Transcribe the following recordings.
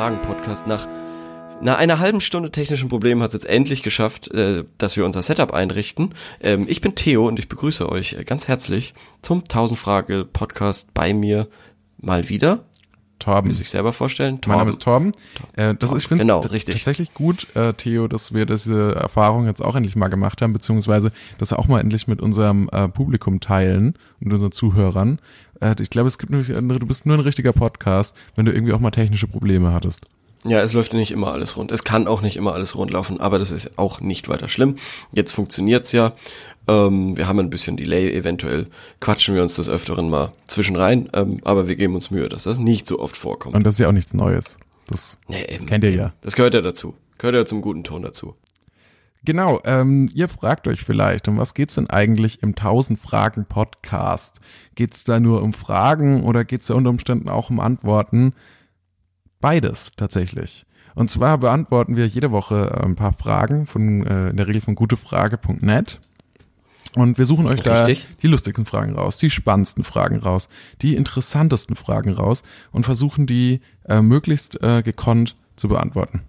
Fragen-Podcast. Nach, nach einer halben Stunde technischen Problemen hat es jetzt endlich geschafft, äh, dass wir unser Setup einrichten. Ähm, ich bin Theo und ich begrüße euch ganz herzlich zum 1000 Frage Podcast bei mir mal wieder. Torben. Wie sich selber vorstellen. Torben. Mein Name ist Torben. Äh, das ist, ich finde Genau, tatsächlich gut, äh, Theo, dass wir diese Erfahrung jetzt auch endlich mal gemacht haben, beziehungsweise das auch mal endlich mit unserem äh, Publikum teilen und unseren Zuhörern. Äh, ich glaube, es gibt nur, du bist nur ein richtiger Podcast, wenn du irgendwie auch mal technische Probleme hattest. Ja, es läuft nicht immer alles rund. Es kann auch nicht immer alles rund laufen, aber das ist auch nicht weiter schlimm. Jetzt funktioniert's ja. Ähm, wir haben ein bisschen Delay, eventuell quatschen wir uns des Öfteren mal zwischen rein, ähm, aber wir geben uns Mühe, dass das nicht so oft vorkommt. Und das ist ja auch nichts Neues. Das Nee, eben, kennt ihr ja. Das gehört ja dazu. Gehört ja zum guten Ton dazu. Genau, ähm, ihr fragt euch vielleicht, um was geht's denn eigentlich im 1000 Fragen Podcast? Geht's da nur um Fragen oder geht's da unter Umständen auch um Antworten? Beides tatsächlich. Und zwar beantworten wir jede Woche äh, ein paar Fragen von äh, in der Regel von gutefrage.net. Und wir suchen euch Richtig. da die lustigsten Fragen raus, die spannendsten Fragen raus, die interessantesten Fragen raus und versuchen die äh, möglichst äh, gekonnt zu beantworten.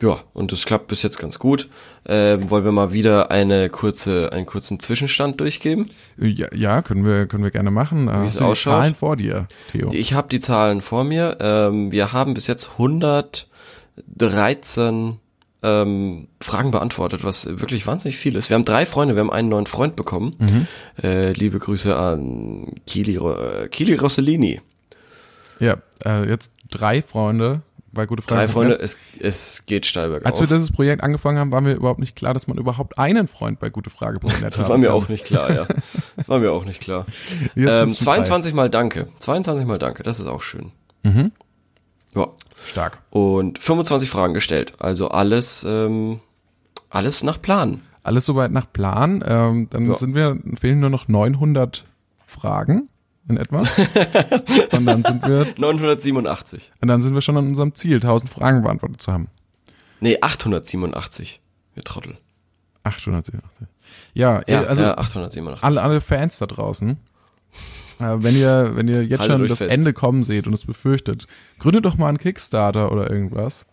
Ja, und das klappt bis jetzt ganz gut. Ähm, wollen wir mal wieder eine kurze, einen kurzen Zwischenstand durchgeben? Ja, ja können wir können wir gerne machen. Wie es Hast du die ausschaut? Zahlen vor dir, Theo. Ich habe die Zahlen vor mir. Ähm, wir haben bis jetzt 113 ähm, Fragen beantwortet, was wirklich wahnsinnig viel ist. Wir haben drei Freunde, wir haben einen neuen Freund bekommen. Mhm. Äh, liebe Grüße an Kili, äh, Kili Rossellini. Ja, äh, jetzt drei Freunde bei gute Fragen. Drei Freunde, es, es geht steil bergauf. Als wir dieses Projekt angefangen haben, war mir überhaupt nicht klar, dass man überhaupt einen Freund bei gutefrage.net hat. das war mir auch nicht klar, ja. Das war mir auch nicht klar. Ähm, sind's schon 22 mal Danke. 22 mal Danke, das ist auch schön. Mhm. Ja. Stark. Und 25 Fragen gestellt. Also alles, ähm, alles nach Plan. Alles soweit nach Plan. Ähm, dann Ja. sind wir, fehlen nur noch 900 Fragen in etwa. und dann sind wir, 987. und dann sind wir schon an unserem Ziel, 1000 Fragen beantwortet zu haben. Nee, 887. Wir Trottel. 887. Ja, Ja, äh, also ja 887. alle, alle Fans da draußen, äh, wenn ihr, wenn ihr jetzt Haltet schon das fest. Ende kommen seht und es befürchtet, gründet doch mal einen Kickstarter oder irgendwas.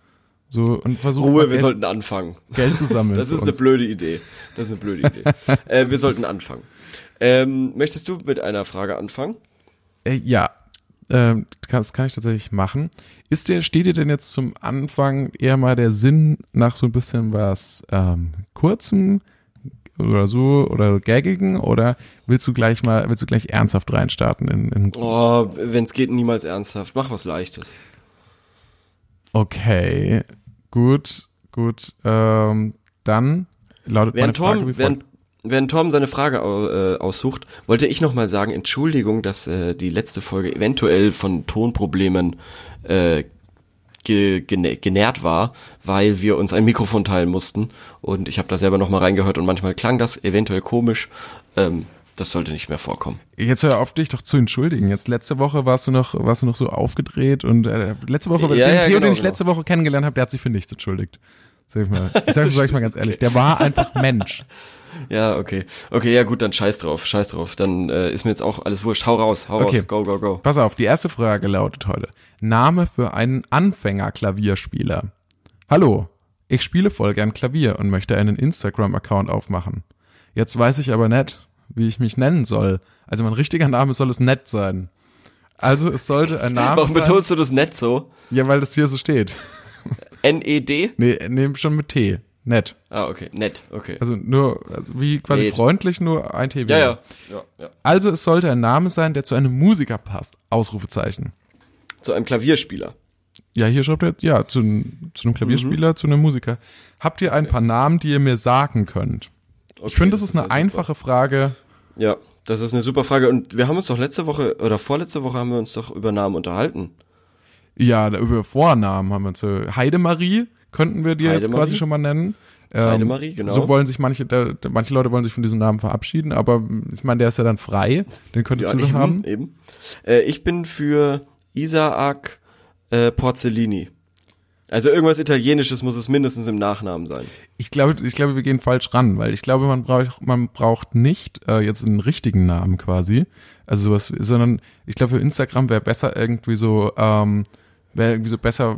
So, und versucht Ruhe, wir Geld, sollten anfangen. Geld zu sammeln. Das ist eine blöde Idee. Das ist eine blöde Idee. äh, wir sollten anfangen. Ähm, möchtest du mit einer Frage anfangen? Äh, ja, ähm, das kann ich tatsächlich machen. Ist der, steht dir denn jetzt zum Anfang eher mal der Sinn nach so ein bisschen was ähm, kurzem oder so oder gaggigen oder willst du gleich mal, willst du gleich ernsthaft reinstarten in, in Oh, wenn es geht, niemals ernsthaft. Mach was Leichtes. Okay, gut, gut. Ähm, dann lautet Während meine Frage folgt. während, während Torben seine Frage äh, aussucht, wollte ich nochmal sagen, Entschuldigung, dass äh, die letzte Folge eventuell von Tonproblemen äh, ge genährt war, weil wir uns ein Mikrofon teilen mussten und ich habe da selber nochmal reingehört und manchmal klang das eventuell komisch. Ähm, das sollte nicht mehr vorkommen. Jetzt hör auf, dich doch zu entschuldigen. Jetzt letzte Woche warst du noch, warst du noch so aufgedreht und äh, letzte Woche, Ja, den ja, Theo, genau, den ich genau. letzte Woche kennengelernt habe, der hat sich für nichts entschuldigt. Sag ich mal. Ich sag's sag ich mal ganz ehrlich. Der war einfach Mensch. Ja, okay. Okay, ja gut, dann scheiß drauf, scheiß drauf. Dann äh, ist mir jetzt auch alles wurscht. Hau raus, hau Okay. raus, go, go, go. Pass auf, die erste Frage lautet heute. Name für einen Anfänger-Klavierspieler. Hallo, ich spiele voll gern Klavier und möchte einen Instagram-Account aufmachen. Jetzt weiß ich aber nicht, wie ich mich nennen soll. Also mein richtiger Name soll es nett sein. Also es sollte ein Name Warum sein. betonst du das nett so? Ja, weil das hier so steht. N-E-D? Nee, nee, schon mit T. Nett. Ah, okay, nett, okay. Also nur, also wie quasi Nett. freundlich, nur ein T. Ja, ja, ja, ja. Also es sollte ein Name sein, der zu einem Musiker passt. Ausrufezeichen. Zu einem Klavierspieler. Ja, hier schreibt er, ja, zu, zu einem Klavierspieler, Mhm. zu einem Musiker. Habt ihr ein paar Namen, die ihr mir sagen könnt? Okay, Ich finde, das, ist eine einfache Frage. Ja, das ist eine super Frage. Und wir haben uns doch letzte Woche oder vorletzte Woche haben wir uns doch über Namen unterhalten. Ja, über Vornamen haben wir uns. äh, Heidemarie könnten wir dir jetzt quasi schon mal nennen. Ähm, Heidemarie, genau. So wollen sich manche, da, manche Leute wollen sich von diesem Namen verabschieden, aber ich meine, der ist ja dann frei. Den könntest du doch eben, haben. eben. Äh, ich bin für Isaac äh, Porzellini. Also irgendwas Italienisches muss es mindestens im Nachnamen sein. Ich glaube, ich glaube, wir gehen falsch ran, weil ich glaube, man braucht, man braucht nicht äh, jetzt einen richtigen Namen quasi, also sowas, sondern ich glaube, für Instagram wäre besser irgendwie so, ähm, Wäre irgendwie so besser,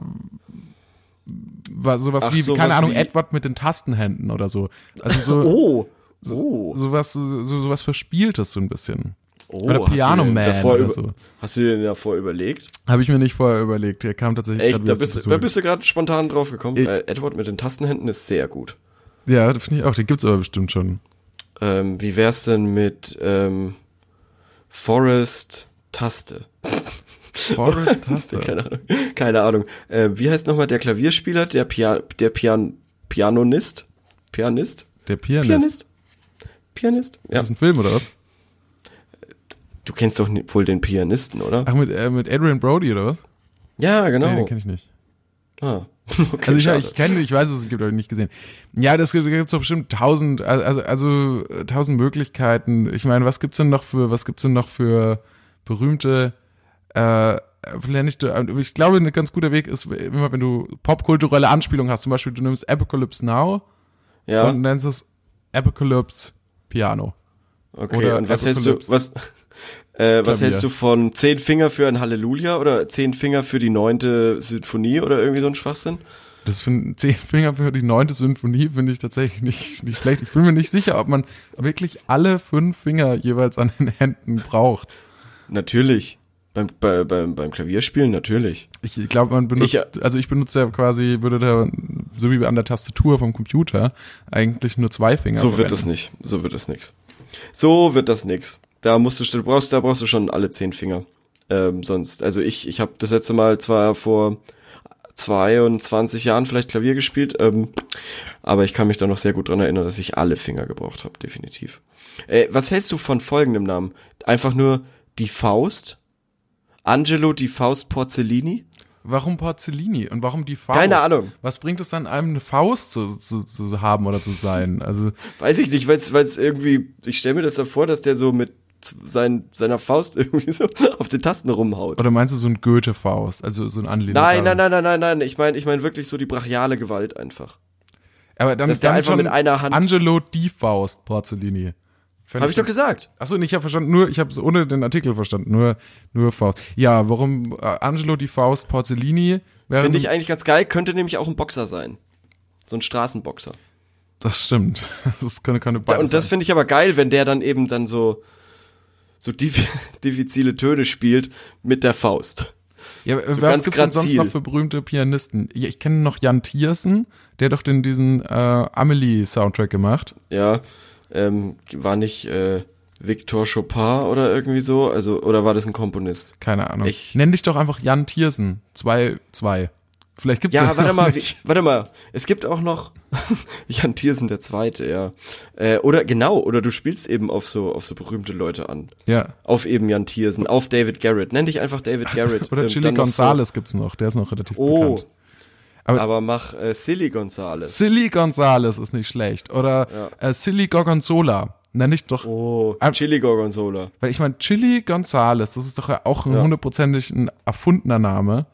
war sowas Ach, wie, sowas keine Ahnung, wie- Edward mit den Tastenhänden oder so. Also so, Oh, oh, sowas, so, so, sowas Verspieltes so ein bisschen. Oh. Oder hast du Piano Man davor oder so. Hast du dir denn davor überlegt? Habe ich mir nicht vorher überlegt. Der kam tatsächlich Echt, da bist, da bist du gerade spontan drauf gekommen. Ich- Äh, Edward mit den Tastenhänden ist sehr gut. Ja, finde ich auch. Den gibt's aber bestimmt schon. Ähm, wie wär's denn mit ähm, Forest Taste? Forest Taste. Keine Ahnung. Keine Ahnung. Äh, wie heißt nochmal der Klavierspieler? Der, Pia der Pian Pianonist? Pianist? Der Pianist. Pianist? Pianist? Ist Ja. das ein Film oder was? Du kennst doch wohl den Pianisten, oder? Ach, mit, äh, mit Adrian Brody oder was? Ja, genau. Nee, den kenne ich nicht. ah. okay, Also ich, schade. ich kenne, ich weiß, es gibt, aber nicht gesehen. Ja, das gibt es doch bestimmt tausend, also, also äh, tausend Möglichkeiten. Ich meine, was gibt's denn noch für, was gibt's denn noch für berühmte, äh, vielleicht nicht, äh, ich glaube, ein ganz guter Weg ist immer, wenn du popkulturelle Anspielungen hast. Zum Beispiel, du nimmst Apocalypse Now ja, und nennst es Apocalypse Piano. okay. oder Und was hältst du, Apocalypse. was, äh, was hältst du von zehn Finger für ein Halleluja oder zehn Finger für die neunte Sinfonie oder irgendwie so ein Schwachsinn? Das finde zehn Finger für die neunte Symphonie finde ich tatsächlich nicht, nicht schlecht. Ich bin mir nicht sicher, ob man wirklich alle fünf Finger jeweils an den Händen braucht. Natürlich. Beim, bei, beim, beim Klavierspielen natürlich. Ich glaube, man benutzt, Ich, also ich benutze ja quasi, würde da, so wie an der Tastatur vom Computer, eigentlich nur zwei Finger So wird verwenden. es nicht. So wird es nix. So wird das nix. Da musst du, du brauchst, da brauchst du schon alle zehn Finger. Ähm, sonst, also ich, ich habe das letzte Mal zwar vor 22 Jahren vielleicht Klavier gespielt, ähm, aber ich kann mich da noch sehr gut dran erinnern, dass ich alle Finger gebraucht habe, definitiv. Äh, was hältst du von folgendem Namen? Einfach nur die Faust? Angelo die Faust Porzellini? Warum Porzellini und warum die Faust? Keine Ahnung. Was bringt es dann, einem eine Faust zu, zu, zu haben oder zu sein? Also, Weiß ich nicht, weil es irgendwie, ich stelle mir das da vor, dass der so mit sein, seiner Faust irgendwie so auf den Tasten rumhaut. oder meinst du so ein Goethe-Faust? Also so ein Anlehnung. Nein, nein, nein, nein, nein, nein. Ich meine, ich meine wirklich so die brachiale Gewalt einfach. Aber dann, Dass der dann einfach mit einer Hand- Angelo die Faust Porzellini. Fänd Habe ich doch gesagt. Achso, ich habe verstanden, nur, ich habe es ohne den Artikel verstanden, nur, nur Faust. Ja, warum äh, Angelo die Faust Porzellini? Finde ich eigentlich ganz geil. Könnte nämlich auch ein Boxer sein. So ein Straßenboxer. Das stimmt. Das könnte, könnte Da, beides und das finde ich aber geil, wenn der dann eben dann so so diff diffizile Töne spielt mit der Faust. Ja, so was ganz gibt's denn sonst noch für berühmte Pianisten? Ich kenne noch Jan Tiersen, der hat doch den, diesen äh, Amelie-Soundtrack gemacht. Ja, ähm, war nicht äh, Victor Chopin oder irgendwie so, also oder war das ein Komponist? Keine Ahnung. Ich- Nenn dich doch einfach Jan Tiersen. Zwei, zwei. Vielleicht gibt's Ja, den warte noch mal, nicht. warte mal. Es gibt auch noch Jan Thiersen der Zweite, ja. Äh, oder genau, oder du spielst eben auf so auf so berühmte Leute an. Ja. Auf eben Jan Thiersen, auf David Garrett. Nenn dich einfach David Garrett. Oder Ähm, Chili Gonzales gibt's noch. Der ist noch relativ So, oh, bekannt. Aber- aber, mach äh, Silly Gonzales. Silly Gonzales ist nicht schlecht. Oder äh, Silly Gorgonzola. Nenn ich doch. Oh, Ah. Chili Gorgonzola. Weil ich meine, Chili Gonzales, das ist doch ja auch ein hundertprozentig ein erfundener Name.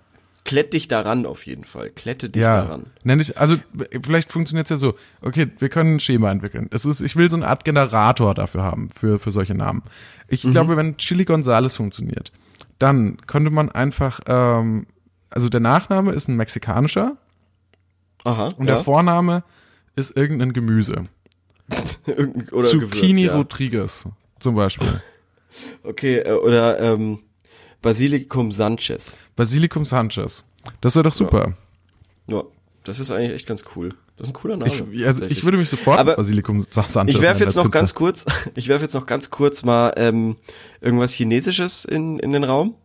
Klett dich daran auf jeden Fall. Klette dich Ja. daran. Nenn ich, also vielleicht funktioniert's ja so. Okay, wir können ein Schema entwickeln. Es ist, ich will so eine Art Generator dafür haben, für, für solche Namen. Ich Mhm. glaube, wenn Chili Gonzales funktioniert, dann könnte man einfach, ähm, also der Nachname ist ein mexikanischer Aha. und ja. der Vorname ist irgendein Gemüse. Zucchini Gewürz, ja. Rodriguez zum Beispiel. Okay, äh, oder ähm, Basilikum Sanchez. Basilikum Sanchez. Das wäre doch super. Ja, das ist eigentlich echt ganz cool. Das ist ein cooler Name. Ich, also ich würde mich sofort Aber Basilikum Sanchez Ich werfe jetzt noch Künstler. ganz kurz, ich werfe jetzt noch ganz kurz mal ähm, irgendwas Chinesisches in, in den Raum.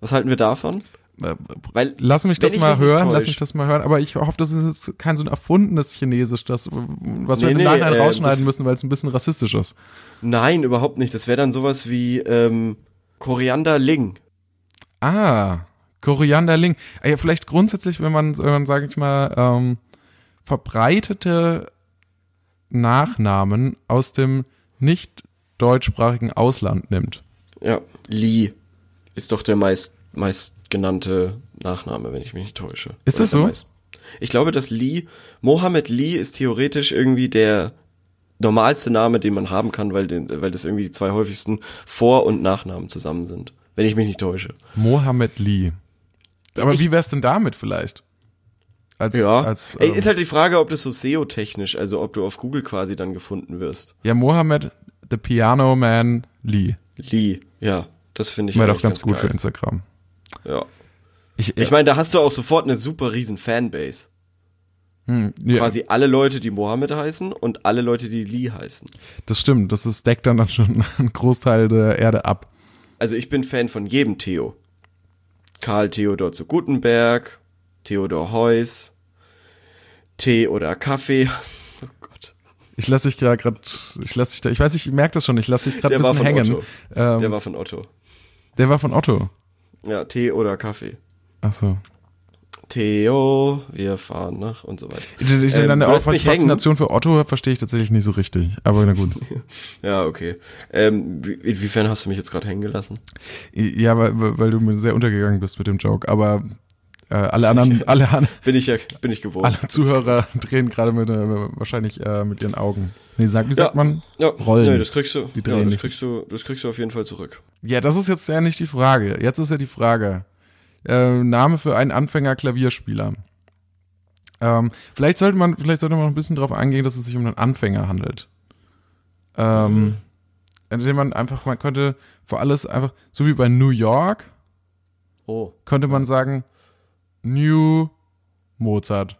Was halten wir davon? Äh, Weil Lass mich das mal mich hören, lass mich das mal hören. Aber ich hoffe, das ist jetzt kein so ein erfundenes Chinesisch, das, was wir im nee, Nachhinein äh, rausschneiden müssen, weil es ein bisschen rassistisch ist. Nein, überhaupt nicht. Das wäre dann sowas wie ähm, Koriander Ling. Ah, Korianderling. Ah, ja, vielleicht grundsätzlich, wenn man, wenn man, sage ich mal, ähm, verbreitete Nachnamen aus dem nicht deutschsprachigen Ausland nimmt. Ja, Li ist doch der meist meist genannte Nachname, wenn ich mich nicht täusche. Ist Oder das so? Meist, ich glaube, dass Li, Mohammed Li ist theoretisch irgendwie der normalste Name, den man haben kann, weil, den, weil das irgendwie die zwei häufigsten Vor- und Nachnamen zusammen sind. Wenn ich mich nicht täusche. Mohammed Lee. Aber Ich- wie wär's denn damit vielleicht? Als, Ja, als, ähm, ist halt die Frage, ob das so SEO-technisch, also ob du auf Google quasi dann gefunden wirst. ja, Mohammed, the Piano Man Lee. Lee, ja, das finde ich Wäre doch ganz, gut für geil. Instagram. Ja. Ich, Ich meine, da hast du auch sofort eine super riesen Fanbase. Hm, ja, Quasi alle Leute, die Mohammed heißen und alle Leute, die Lee heißen. das stimmt. Das ist, deckt dann, dann schon einen Großteil der Erde ab. Also ich bin Fan von jedem Theo. Karl Theodor zu Gutenberg, Theodor Heuss, Tee oder Kaffee. Oh Gott. Ich lasse dich gerade, ich lasse dich da, ich weiß, ich merke das schon, ich lasse dich gerade ein Der war bisschen von hängen. Otto. Ähm, Der war von Otto. der war von Otto. Ja, Tee oder Kaffee. Ach so. Theo, wir fahren nach und so weiter. Ich, ich, Ähm, deine. Faszination für Otto verstehe ich tatsächlich nicht so richtig. Aber na gut. Ja, okay. Ähm, wie, inwiefern hast du mich jetzt gerade hängen gelassen? ja, weil, weil du mir sehr untergegangen bist mit dem Joke. Aber äh, alle anderen, alle, an- Bin ich ja, bin ich gewohnt. alle Zuhörer drehen gerade mit, äh, wahrscheinlich äh, mit ihren Augen. Nee, sag, wie sagt man? Ja, Rollen. Nee, das kriegst du. Die drehen ja, das nicht. kriegst du, das kriegst du auf jeden Fall zurück. Ja, das ist jetzt ja nicht die Frage. Jetzt ist ja die Frage. Äh, Name für einen Anfänger-Klavierspieler. Ähm, vielleicht sollte man, vielleicht sollte man noch ein bisschen darauf eingehen, dass es sich um einen Anfänger handelt. Ähm, indem man einfach, man könnte für alles einfach, so wie bei New York, Oh. könnte man sagen, New Mozart.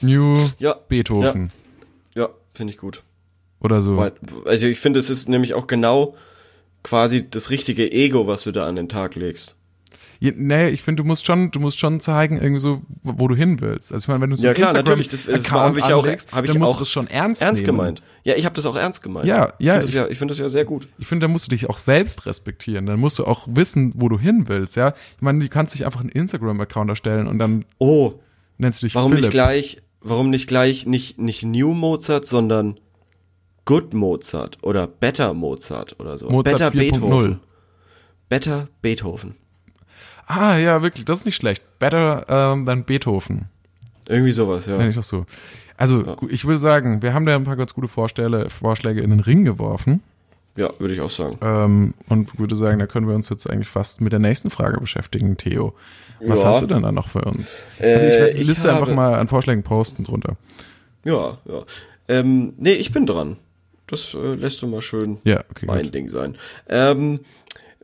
New Ja, Beethoven. ja, finde ich gut. Oder so. Weil- Also ich finde, es ist nämlich auch genau quasi das richtige Ego, was du da an den Tag legst. Ja, nee, ich finde, du musst schon, du musst schon zeigen, irgendwie so, wo du hin willst. Also ich meine, wenn du so Ja, klar, natürlich, das- das Instagram-Account hab ich auch- hab ich dann musst auch du das schon ernst, Ernst nehmen. gemeint. Ja, ich habe das auch ernst gemeint. Ja, ja, Ich finde das ja, ich finde das ja sehr gut. Ich finde, da musst du dich auch selbst respektieren. Dann musst du auch wissen, wo du hin willst, ja. Ich meine, du kannst dich einfach einen Instagram-Account erstellen und dann Oh, nennst du dich warum Philipp. nicht gleich, warum nicht gleich nicht, nicht New Mozart, sondern Good Mozart oder Better Mozart oder so. Mozart Better 4.0. Beethoven. Better Beethoven. Ah, ja, wirklich, das ist nicht schlecht. Better ähm, than Beethoven. Irgendwie sowas, ja. Nenn ich das so. Also, gut, ich würde sagen, wir haben da ein paar ganz gute Vorstelle, Vorschläge in den Ring geworfen. Ja, würde ich auch sagen. Ähm, und würde sagen, da können wir uns jetzt eigentlich fast mit der nächsten Frage beschäftigen, Theo. Was Ja. hast du denn da noch für uns? also ich Äh, werde die Liste einfach habe- mal an Vorschlägen posten drunter. Ja, ja. Ähm, nee, ich bin dran. Das äh, lässt du mal schön Ja, okay. mein Gut. Ding sein. Ähm,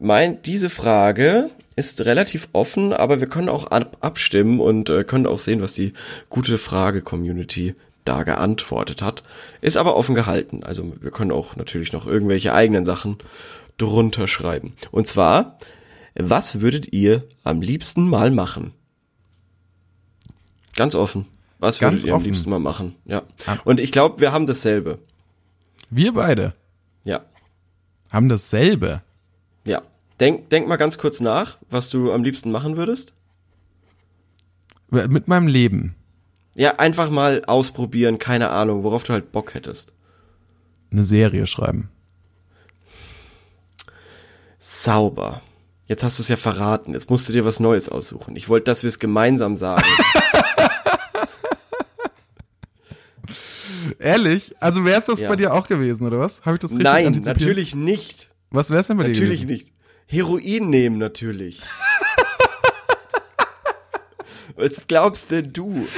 mein, diese Frage ist relativ offen, aber wir können auch ab, abstimmen und äh, können auch sehen, was die gute Frage-Community da geantwortet hat. Ist aber offen gehalten. Also wir können auch natürlich noch irgendwelche eigenen Sachen drunter schreiben. Und zwar, was würdet ihr am liebsten mal machen? Ganz offen. Was Ganz würdet ihr am offen. liebsten mal machen? Ja. Und ich glaube, wir haben dasselbe. Wir beide Ja. haben dasselbe. Denk, denk mal ganz kurz nach, was du am liebsten machen würdest. Mit meinem Leben. Ja, einfach mal ausprobieren, keine Ahnung, worauf du halt Bock hättest. Eine Serie schreiben. Sauber. Jetzt hast du es ja verraten. Jetzt musst du dir was Neues aussuchen. Ich wollte, dass wir es gemeinsam sagen. Ehrlich? Also wäre es das Ja. bei dir auch gewesen, oder was? Habe ich das richtig Nein, natürlich nicht. Was wäre es denn bei dir Natürlich nicht. Heroin nehmen natürlich. Was glaubst denn du?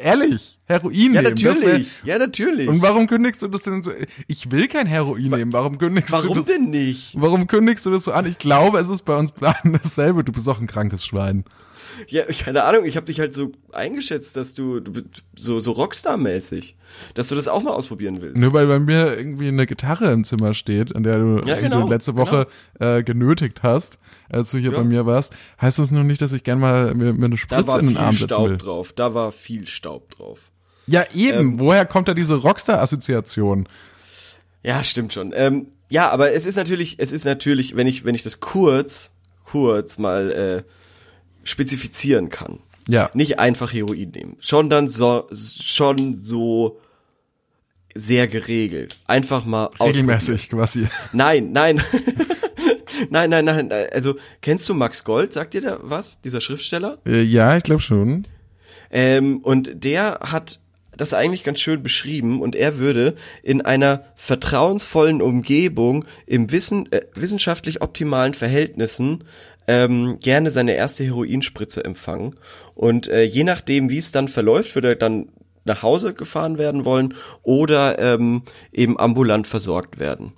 Ehrlich? Heroin Ja, nehmen? das wär- natürlich. Ja, natürlich. Und warum kündigst du das denn so? Ich will kein Heroin nehmen. Warum kündigst du Warum das? denn nicht? Warum kündigst du das so an? Ich glaube, es ist bei uns beiden dasselbe. Du bist auch ein krankes Schwein. Ja, keine Ahnung, ich habe dich halt so eingeschätzt, dass du, du so, so Rockstar-mäßig, dass du das auch mal ausprobieren willst. Nur weil bei mir irgendwie eine Gitarre im Zimmer steht, an der du, Ja, genau, du letzte Woche äh, genötigt hast, als du hier Ja. bei mir warst, heißt das noch nicht, dass ich gern mal mir, mir eine Da Spritze war in den viel Arm setzen Staub will. drauf. Da war viel Staub drauf. Ja, eben. Ähm. Woher kommt da diese Rockstar-Assoziation? Ja, stimmt schon. Ähm, ja, aber es ist natürlich, es ist natürlich, wenn ich, wenn ich das kurz, kurz mal äh, spezifizieren kann. Ja. Nicht einfach Heroin nehmen. Schon dann so, schon so sehr geregelt. Einfach mal. Regelmäßig quasi. Nein, nein. nein, nein, nein. Also, kennst du Max Gold? Sagt dir da was? Dieser Schriftsteller? Äh, ja, ich glaube schon. Ähm, und der hat das eigentlich ganz schön beschrieben und er würde in einer vertrauensvollen Umgebung im Wissen, äh, wissenschaftlich optimalen Verhältnissen ähm, gerne seine erste Heroinspritze empfangen. Und äh, je nachdem, wie es dann verläuft, würde er dann nach Hause gefahren werden wollen oder ähm, eben ambulant versorgt werden.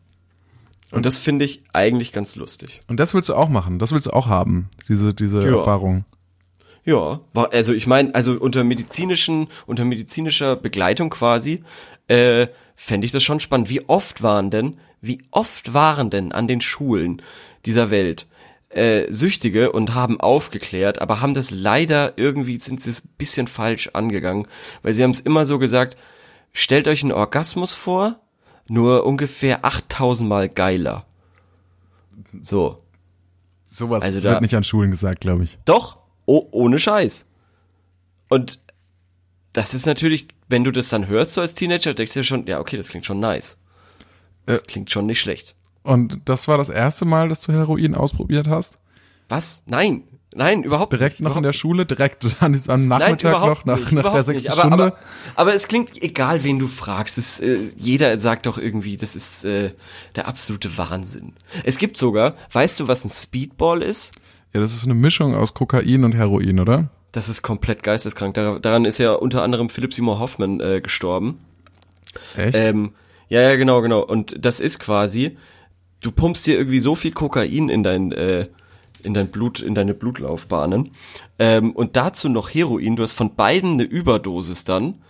Und das finde ich eigentlich ganz lustig. Und das willst du auch machen, das willst du auch haben, diese, diese Ja. Erfahrung. Ja, war, also ich meine, also unter medizinischen, unter medizinischer Begleitung quasi, äh, fände ich das schon spannend. Wie oft waren denn, wie oft waren denn an den Schulen dieser Welt äh, Süchtige und haben aufgeklärt, aber haben das leider irgendwie, sind sie es ein bisschen falsch angegangen, weil sie haben es immer so gesagt, stellt euch einen Orgasmus vor, nur ungefähr 8000 Mal geiler. So. Sowas Also da- wird nicht an Schulen gesagt, glaube ich. Doch, oh, ohne Scheiß. Und das ist natürlich, wenn du das dann hörst so als Teenager, denkst du dir schon, ja, okay, das klingt schon nice. Das klingt schon nicht schlecht. Und das war das erste Mal, dass du Heroin ausprobiert hast? Was? Nein, nein, überhaupt Direkt nicht. noch in der Schule, direkt an diesem, am Nein, Nachmittag überhaupt noch, nach, nicht, nach der sechsten. Aber, Stunde? aber, aber es klingt, egal wen du fragst, es, äh, jeder sagt doch irgendwie, das ist äh, der absolute Wahnsinn. Es gibt sogar, weißt du, was ein Speedball ist? Ja, das ist eine Mischung aus Kokain und Heroin, oder? Das ist komplett geisteskrank. Dar daran ist ja unter anderem Philipp Seymour Hoffman äh, gestorben. Echt? Ähm, ja, ja, genau, genau. Und das ist quasi, du pumpst dir irgendwie so viel Kokain in dein, äh, in dein Blut, in deine Blutlaufbahnen. Ähm, und dazu noch Heroin. Du hast von beiden eine Überdosis dann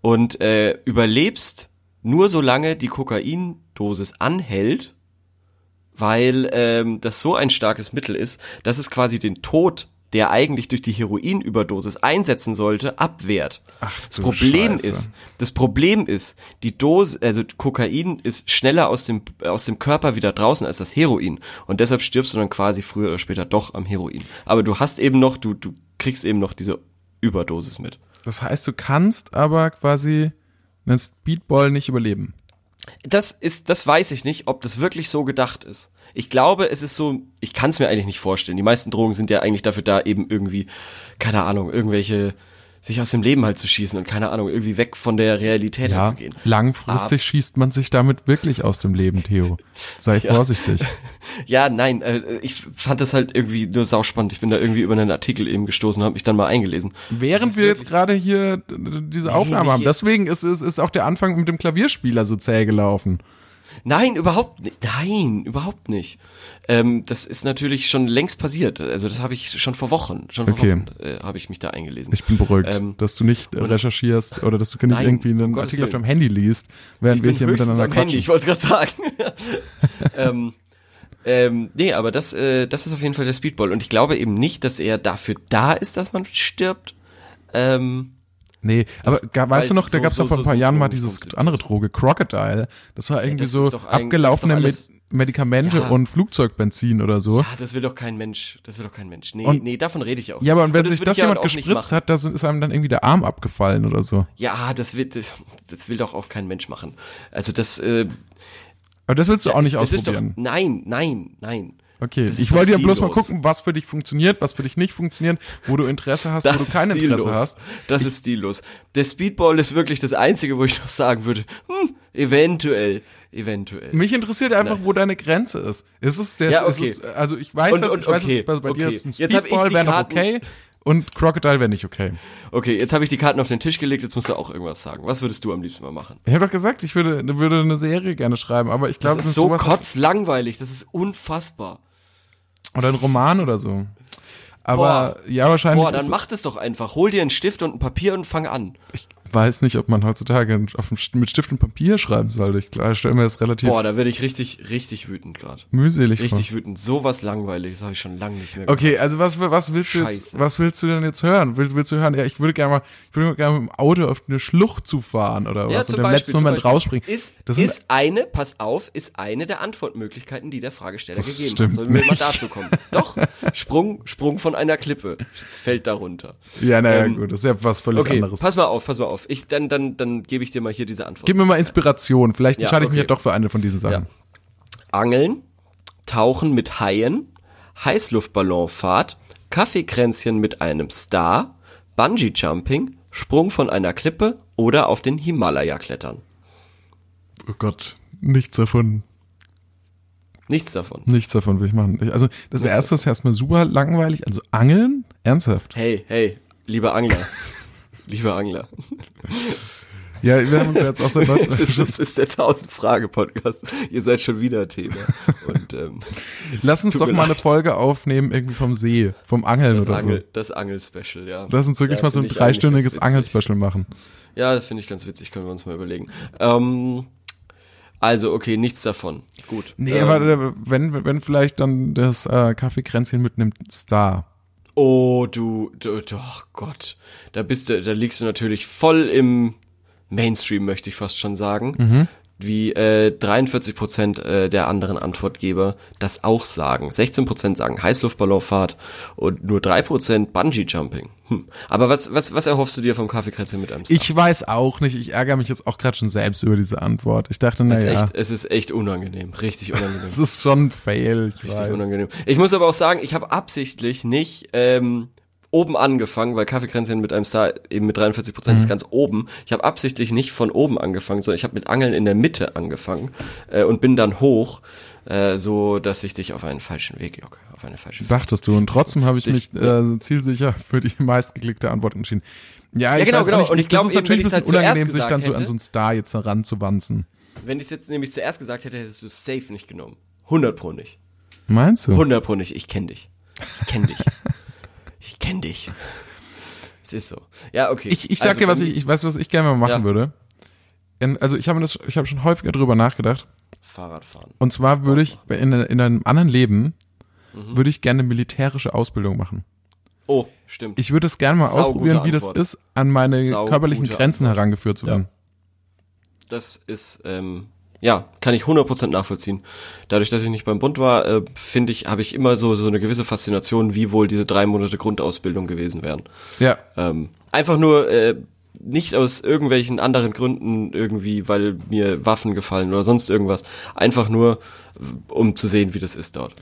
und äh, überlebst nur solange die Kokaindosis anhält, weil ähm, das so ein starkes Mittel ist, dass es quasi den Tod, der eigentlich durch die Heroinüberdosis einsetzen sollte, abwehrt. Ach, das Problem Scheiße. ist, das Problem ist, die Dose, also Kokain ist schneller aus dem aus dem Körper wieder draußen als das Heroin und deshalb stirbst du dann quasi früher oder später doch am Heroin. Aber du hast eben noch, du du kriegst eben noch diese Überdosis mit. Das heißt, du kannst aber quasi einen Speedball nicht überleben. Das ist, das weiß ich nicht, ob das wirklich so gedacht ist. Ich glaube, es ist so, ich kann es mir eigentlich nicht vorstellen. Die meisten Drogen sind ja eigentlich dafür da, eben irgendwie, keine Ahnung, irgendwelche, sich aus dem Leben halt zu schießen und keine Ahnung, irgendwie weg von der Realität halt Ja, zu gehen. langfristig schießt man sich damit wirklich aus dem Leben, Theo. Sei vorsichtig. Ja, nein, äh, ich fand das halt irgendwie nur sauspannend. Ich bin da irgendwie über einen Artikel eben gestoßen, habe mich dann mal eingelesen. Während wir jetzt gerade hier diese Aufnahme haben. Deswegen ist, ist, ist auch der Anfang mit dem Klavierspieler so zäh gelaufen. Nein, überhaupt nicht. Nein, überhaupt nicht. Ähm, das ist natürlich schon längst passiert. Also das habe ich schon vor Wochen, schon vor Okay. Wochen äh, habe ich mich da eingelesen. Ich bin beruhigt, Ähm, dass du nicht äh, recherchierst oder dass du nicht Nein, irgendwie um einen Gottes Artikel auf deinem Handy liest, während Ich wir hier miteinander am Handy, quatschen. ich wollte gerade sagen. ähm, ähm, nee, aber das, äh, das ist auf jeden Fall der Speedball. Und ich glaube eben nicht, dass er dafür da ist, dass man stirbt. Ähm, Nee, aber Das- ga- weißt du noch, da so- gab es so- doch vor ein so paar Jahren mal dieses andere Droge, Crocodile. Das war irgendwie das so ein- abgelaufene das alles- Medikamente Ja. und Flugzeugbenzin oder so. ah, das will doch kein Mensch. Das will doch kein Mensch. Nee, Und- nee, davon rede ich auch. Ja, aber und wenn Und sich das ja jemand nicht gespritzt hat, da ist einem dann irgendwie der Arm abgefallen oder so. Ja, das will, das, das will doch auch kein Mensch machen. Also das, äh, Aber das willst du auch nicht das ist doch, ausprobieren. nein, nein, nein. Okay, ich wollte ja bloß mal gucken, was für dich funktioniert, was für dich nicht funktioniert, wo du Interesse hast, Das wo du kein Interesse stillos. hast. Das ist stillos. Der Speedball ist wirklich das Einzige, wo ich noch sagen würde, hm, eventuell, eventuell. Mich interessiert einfach, wo deine Grenze ist. Ist es der, Ja, ist okay. es, also ich weiß, Und- dass, und ich weiß, okay, dass bei, bei dir okay. ist ein ich Speedball wäre noch okay und Crocodile wäre nicht okay. Okay, jetzt habe ich die Karten auf den Tisch gelegt, jetzt musst du auch irgendwas sagen. Was würdest du am liebsten mal machen? Ich habe doch gesagt, ich würde, würde eine Serie gerne schreiben, aber ich Das glaube, ist so kotzlangweilig, das ist unfassbar. oder ein Roman oder so. Aber ja, wahrscheinlich. Boah, dann mach das doch einfach. Hol dir einen Stift und ein Papier und fang an. ich weiß nicht, ob man heutzutage mit Stift und Papier schreiben sollte. Ich stelle mir das relativ Boah, da werde ich richtig, richtig wütend gerade. mühselig Richtig vor. wütend. Sowas langweilig, das habe ich schon lange nicht mehr Okay, also was, was willst du jetzt, Scheiße. was willst du denn jetzt hören? Willst, willst du hören? Ja, ich würde gerne mal, ich würde gerne mit dem Auto auf eine Schlucht zufahren oder Ja, was und im letzten Moment rausspringen. Ist, Das ist eine, pass auf, ist eine der Antwortmöglichkeiten, die der Fragesteller Das gegeben stimmt hat. Sollen wir mal nicht. dazu kommen? Doch, Sprung, Sprung von einer Klippe. Es fällt darunter. Ja, naja, Ähm, gut, das ist ja was völlig Okay, anderes. pass mal auf, pass mal auf. Ich, dann, dann, dann gebe ich dir mal hier diese Antwort. Gib mir mal Inspiration. Vielleicht Ja, entscheide ich mich ja okay. doch für eine von diesen Sachen. Angeln, Tauchen mit Haien, Heißluftballonfahrt, Kaffeekränzchen mit einem Star, Bungee-Jumping, Sprung von einer Klippe oder auf den Himalaya klettern. Oh Gott, nichts davon. Nichts davon. Nichts davon will ich machen. Ich- Also das Nichts erste ist erstmal super langweilig. Also Angeln? Ernsthaft? Hey, hey, lieber Angler. lieber Angler. Ja, wir haben uns jetzt auch ist, was. es ist der 1000-Frage-Podcast. Ihr seid schon wieder Thema. Und ähm, Lass uns doch mal eine. Folge aufnehmen, irgendwie vom See, vom Angeln das, oder Angel, so. das Angel-Special, ja. Lass uns wirklich Ja, mal so ein dreistündiges. Angelspecial machen. Ja, das finde ich ganz witzig, können wir uns mal überlegen. Ähm, also, okay, nichts davon. Gut. Nee, ähm, aber äh, wenn, wenn vielleicht dann das äh, Kaffeekränzchen mit einem Star. Oh, du, du, du, oh Gott. Da bist du, da liegst du natürlich voll im Mainstream, möchte ich fast schon sagen. Mhm. Wie äh, 43 Prozent äh, der anderen Antwortgeber das auch sagen. 16 Prozent sagen Heißluftballonfahrt und nur 3 Prozent Bungee-Jumping. Hm. Aber was, was, was erhoffst du dir vom Kaffeekränzchen mit einem Star? Ich weiß auch nicht, ich ärgere mich jetzt auch gerade schon selbst über diese Antwort. Ich dachte, es, ist naja, echt, es ist echt unangenehm, richtig unangenehm. es ist schon ein Fail, ich Richtig weiß. unangenehm. Ich muss aber auch sagen, ich habe absichtlich nicht ähm, oben angefangen, weil Kaffeekränzchen mit einem Star eben mit 43 Prozent Mhm. ist ganz oben. Ich habe absichtlich nicht von oben angefangen, sondern ich habe mit Angeln in der Mitte angefangen äh, und bin dann hoch, äh, so dass ich dich auf einen falschen Weg locke, auf eine falsche. Dachtest du. Und trotzdem habe ich Dich- mich äh, zielsicher für die meistgeklickte Antwort entschieden. Ja, ich genau, genau. nicht, Und ich glaube eben, natürlich ein halt bisschen unangenehm, zuerst sich dann so an so einen Star jetzt heranzuwanzen. Wenn ich es jetzt nämlich zuerst gesagt hätte, hättest du safe nicht genommen. 100 pro nicht. Meinst du? 100 pro nicht. Ich kenn dich. Ich kenn dich. ich kenn dich. Es ist so. Ja, okay. Ich, ich sag Also, dir, was ich, ich weiß, was ich gerne mal machen Ja. würde. In, also ich habe das, ich habe schon häufiger drüber nachgedacht. Fahrradfahren. Und zwar würde ich in, in einem anderen Leben Mhm. würde ich gerne militärische Ausbildung machen. Oh, stimmt. Ich würde es gerne mal Saugute ausprobieren, wie das ist, an meine Saugute körperlichen Grenzen Antwort. herangeführt zu Ja. werden. Das ist, ähm, ja, kann ich 100% nachvollziehen. Dadurch, dass ich nicht beim Bund war, äh, finde ich, habe ich immer so, so eine gewisse Faszination, wie wohl diese drei Monate Grundausbildung gewesen wären. Ja. Ähm, einfach nur, äh, nicht aus irgendwelchen anderen Gründen irgendwie, weil mir Waffen gefallen oder sonst irgendwas. Einfach nur, um zu sehen, wie das ist dort.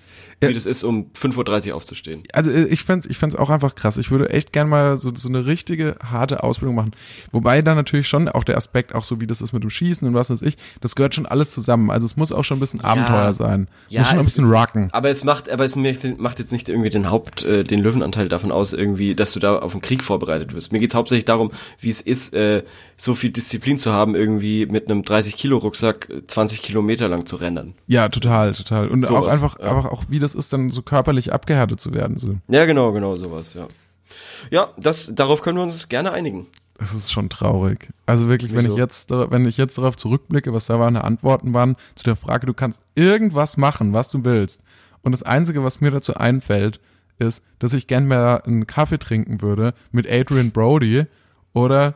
Ja. Wie das ist, um 5.30 Uhr aufzustehen. Also äh, ich fänd's ich auch einfach krass. Ich würde echt gern mal so, so eine richtige, harte Ausbildung machen. Wobei da natürlich schon auch der Aspekt, auch so wie das ist mit dem Schießen und was weiß ich, das gehört schon alles zusammen. Also es muss auch schon ein bisschen Abenteuer sein. muss schon ein bisschen ist- rocken. Aber es macht, aber es macht jetzt nicht irgendwie den Haupt, äh, den Löwenanteil davon aus, irgendwie, dass du da auf den Krieg vorbereitet wirst. Mir geht's hauptsächlich darum, wie es ist, äh, so viel Disziplin zu haben, irgendwie mit einem 30 Kilo Rucksack äh, 20 Kilometer lang zu rennen. Ja, total, total. Und auch Sowas, einfach, ja. einfach auch, wie das ist, dann so körperlich abgehärtet zu werden. So. Ja, genau, genau sowas, ja. Ja, das, darauf können wir uns gerne einigen. Das ist schon traurig. Also wirklich, wenn ich jetzt, wenn ich jetzt darauf zurückblicke, was da meine Antworten waren, zu der Frage, du kannst irgendwas machen, was du willst. Und das Einzige, was mir dazu einfällt, ist, dass ich gern mal einen Kaffee trinken würde mit Adrian Brody oder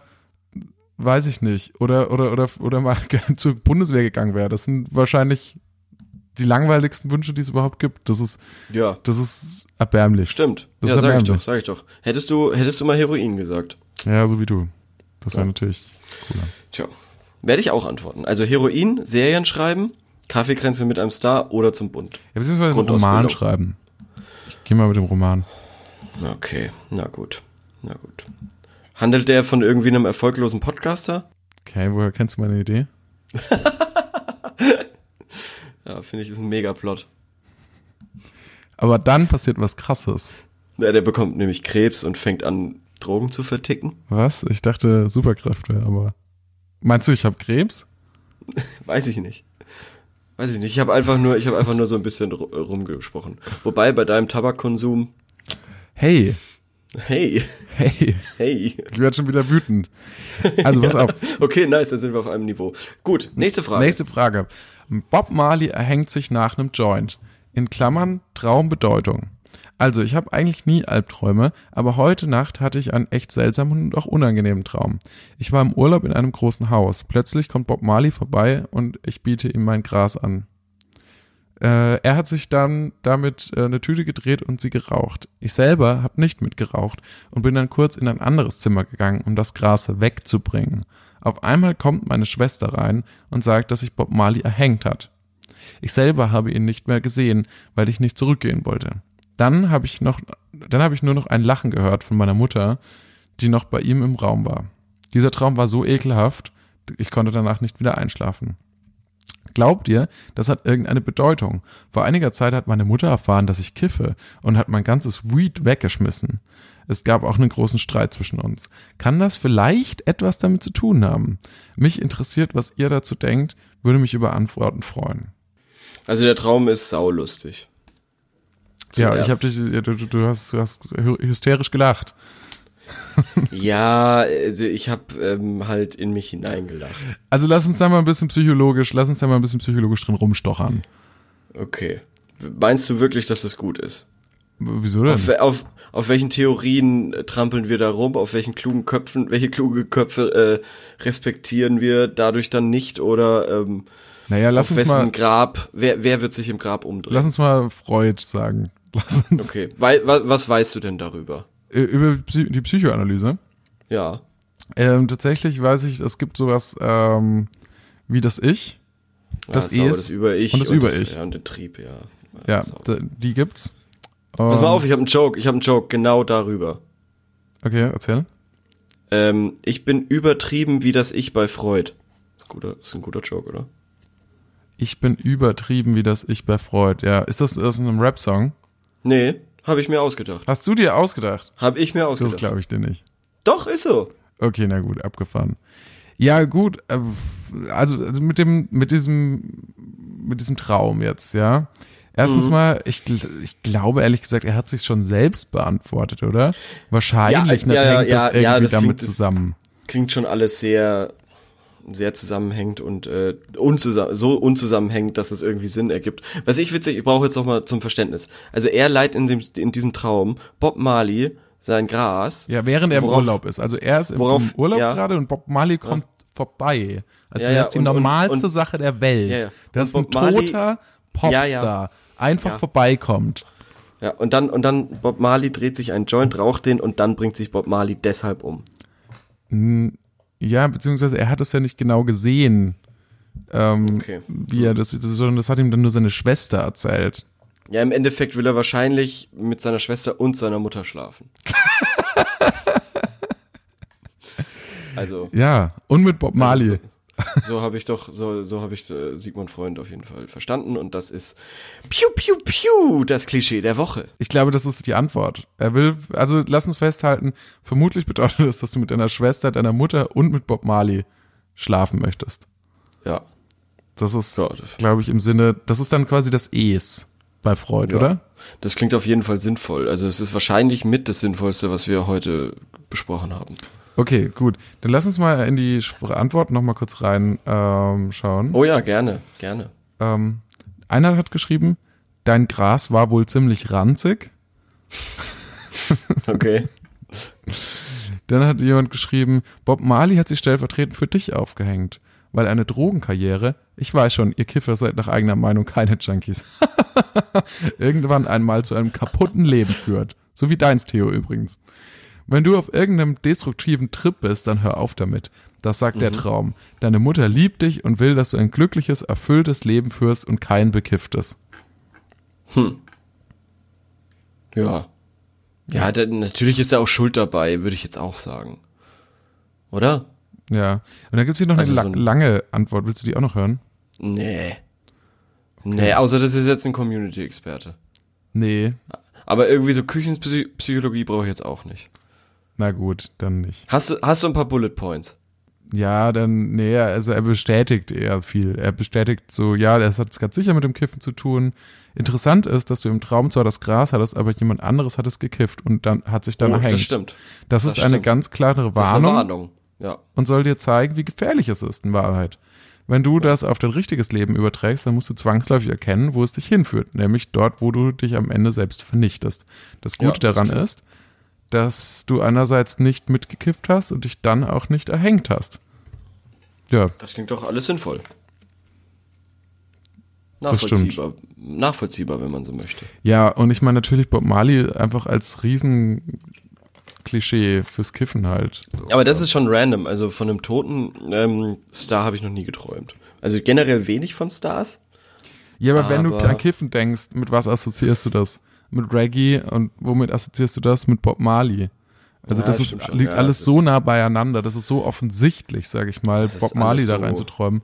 weiß ich nicht, oder, oder, oder, oder mal gern zur Bundeswehr gegangen wäre. Das sind wahrscheinlich die langweiligsten Wünsche, die es überhaupt gibt. Das ist, Ja, das ist erbärmlich. stimmt. Das ja, ist sag ich erbärmlich. doch, sag ich doch. Hättest du, hättest du mal Heroin gesagt? Ja, so wie du. Das wäre Ja. natürlich cooler. Tja, werde ich auch antworten. Also Heroin, Serien schreiben, Kaffeekränze mit einem Star oder zum Bund. Ja, beziehungsweise einen. Roman schreiben. Ich gehe mal mit dem Roman. Okay, na gut, na gut. Handelt der von irgendwie einem erfolglosen Podcaster? Okay, woher kennst du meine Idee? Ja, finde ich, ist ein Megaplot. Aber dann passiert was krasses. Ja, der bekommt nämlich Krebs und fängt an, Drogen zu verticken. Was? Ich dachte Superkräfte, aber. Meinst du, ich habe Krebs? Weiß ich nicht. Weiß ich nicht. Ich habe einfach nur, ich habe einfach nur so ein bisschen ru- rumgesprochen. Wobei bei deinem Tabakkonsum, Hey, hey, hey, hey. ich werde schon wieder wütend. Also pass auf. Okay, nice, dann sind wir auf einem Niveau. Gut, nächste Frage. Nächste Frage. Bob Marley erhängt sich nach einem Joint. In Klammern Traumbedeutung. Also, ich habe eigentlich nie Albträume, aber heute Nacht hatte ich einen echt seltsamen und auch unangenehmen Traum. Ich war im Urlaub in einem großen Haus. Plötzlich kommt Bob Marley vorbei und ich biete ihm mein Gras an. Äh, er hat sich dann damit äh, eine Tüte gedreht und sie geraucht. Ich selber habe nicht mitgeraucht und bin dann kurz in ein anderes Zimmer gegangen, um das Gras wegzubringen. Auf einmal kommt meine Schwester rein und sagt, dass sich Bob Marley erhängt hat. Ich selber habe ihn nicht mehr gesehen, weil ich nicht zurückgehen wollte. Dann habe ich noch, dann habe ich nur noch ein Lachen gehört von meiner Mutter, die noch bei ihm im Raum war. Dieser Traum war so ekelhaft, ich konnte danach nicht wieder einschlafen. Glaubt ihr, das hat irgendeine Bedeutung? Vor einiger Zeit hat meine Mutter erfahren, dass ich kiffe und hat mein ganzes Weed weggeschmissen. Es gab auch einen großen Streit zwischen uns. Kann das vielleicht etwas damit zu tun haben? Mich interessiert, was ihr dazu denkt, würde mich über Antworten freuen. Also der Traum ist saulustig. Ja, Zuerst. ich habe dich, ja, du, du- hast, du hast hy- hysterisch gelacht. Ja, also ich habe ähm, halt in mich hineingelacht. Also lass uns da mal ein bisschen psychologisch, lass uns da mal ein bisschen psychologisch drin rumstochern. Okay. Meinst du wirklich, dass das gut ist? Wieso denn? Auf, auf, auf welchen Theorien äh, trampeln wir da rum? Auf welchen klugen Köpfen, welche kluge Köpfe äh, respektieren wir dadurch dann nicht? Oder ähm, naja, lass auf uns wessen mal, Grab, wer, wer wird sich im Grab umdrehen? lass uns mal Freud sagen. Lass uns okay, Wei, wa, was weißt du denn darüber? Äh, über die Psychoanalyse. Ja. Ähm, tatsächlich weiß ich, es gibt sowas ähm, wie das Ich. Das sauber, Es das Über-Ich und das Über-Ich. Ja, und den Trieb, ja. Ja, d- die gibt's. Pass mal auf, ich habe einen Joke, ich habe einen Joke genau darüber. Okay, erzähl. Ähm, ich bin übertrieben wie das Ich bei Freud. Ist, ein guter, ist ein guter Joke, oder? Ich bin übertrieben wie das Ich bei Freud. Ja, ist das aus einem Rap-Song? Nee, habe ich mir ausgedacht. Hast du dir ausgedacht? Habe ich mir Das ausgedacht. glaube ich dir nicht. Doch, ist so. Okay, na gut, abgefahren. Ja, gut, äh, also, also mit dem, mit diesem, mit diesem Traum jetzt, ja. Erstens Mhm. mal, ich, ich glaube ehrlich gesagt, er hat sich schon selbst beantwortet, oder? Wahrscheinlich, Ja, ja, ja, hängt das ja, irgendwie ja, das damit klingt- das- zusammen. Klingt schon alles sehr, sehr zusammenhängend und äh, unzusammen, so unzusammenhängend, dass es irgendwie Sinn ergibt. Was ich witzig, ich brauche jetzt noch mal zum Verständnis. Also er leiht in, dem, in diesem Traum Bob Marley sein Gras. Ja, während er im Worauf- Urlaub ist. Also er ist im, worauf- im Urlaub ja. gerade und Bob Marley kommt vorbei. Also Ja, er ja, ist die und- normalste und- Sache der Welt. Ja, ja. Dass Und ein toter Popstar Ja, ja. einfach Ja. vorbeikommt. Ja, und dann, und dann Bob Marley dreht sich einen Joint, raucht den und dann bringt sich Bob Marley deshalb um. Ja, beziehungsweise er hat es ja nicht genau gesehen, ähm, Okay. wie er das, das, sondern das hat ihm dann nur seine Schwester erzählt. Ja, im Endeffekt will er wahrscheinlich mit seiner Schwester und seiner Mutter schlafen. also, Ja, und mit Bob Marley. So habe ich doch, so, so habe ich äh, Sigmund Freund auf jeden Fall verstanden und das ist Piu Piu Piu, das Klischee der Woche. Ich glaube, das ist die Antwort. Er will, also lass uns festhalten, vermutlich bedeutet das, dass du mit deiner Schwester, deiner Mutter und mit Bob Marley schlafen möchtest. Ja. Das ist, Ja, glaube ich, im Sinne, das ist dann quasi das Es bei Freud, Ja. oder? Das klingt auf jeden Fall sinnvoll. Also es ist wahrscheinlich mit das Sinnvollste, was wir heute besprochen haben. Okay, gut. Dann lass uns mal in die Antworten noch mal kurz rein ähm. Oh ja, gerne, gerne. Ähm, einer hat geschrieben, dein Gras war wohl ziemlich ranzig. Okay. Dann hat jemand geschrieben, Bob Marley hat sich stellvertretend für dich aufgehängt, weil eine Drogenkarriere, ich weiß schon, ihr Kiffer seid nach eigener Meinung keine Junkies, irgendwann einmal zu einem kaputten Leben führt. So wie deins, Theo übrigens. Wenn du auf irgendeinem destruktiven Trip bist, dann hör auf damit. Das sagt der Traum. Deine Mutter liebt dich und will, dass du ein glückliches, erfülltes Leben führst und kein bekifftes. Ja. Ja, da, natürlich ist er auch schuld dabei, würde ich jetzt auch sagen. Oder? Ja. Und dann gibt's hier noch Also eine so la lange Antwort. Willst du die auch noch hören? Nee. Nee, außer das ist jetzt ein Community-Experte. Nee. Aber irgendwie so Küchenpsychologie brauche ich jetzt auch nicht. Na gut, dann nicht. Hast du, hast du ein paar Bullet Points? Ja, dann, nee, also er bestätigt eher viel. Er bestätigt so, ja, das hat es ganz sicher mit dem Kiffen zu tun. Interessant ist, dass du im Traum zwar das Gras hattest, aber jemand anderes hat es gekifft und dann hat sich dann oh, erhängt. das stimmt. Das, Das ist eine stimmt. ganz klare Das ist eine Warnung, Warnung. Ja. und soll dir zeigen, wie gefährlich es ist in Wahrheit. Wenn du das auf dein richtiges Leben überträgst, dann musst du zwangsläufig erkennen, wo es dich hinführt, nämlich dort, wo du dich am Ende selbst vernichtest. Das Gute Ja, das daran ist, dass du einerseits nicht mitgekifft hast und dich dann auch nicht erhängt hast. Ja, Das klingt doch alles sinnvoll. Nachvollziehbar. Nachvollziehbar, wenn man so möchte. Ja, und ich meine natürlich Bob Marley einfach als riesen Klischee fürs Kiffen halt. Aber das ist schon random. Also von einem toten ähm, Star habe ich noch nie geträumt. Also generell wenig von Stars. Ja, aber, wenn du Aber- an Kiffen denkst, mit was assoziierst du das? Mit Reggae und womit assoziierst du das? Mit Bob Marley. Also Ja, das ist, schon. liegt Ja, alles so nah beieinander. Das ist so offensichtlich, sag ich mal, Bob Marley alles da so- reinzuträumen.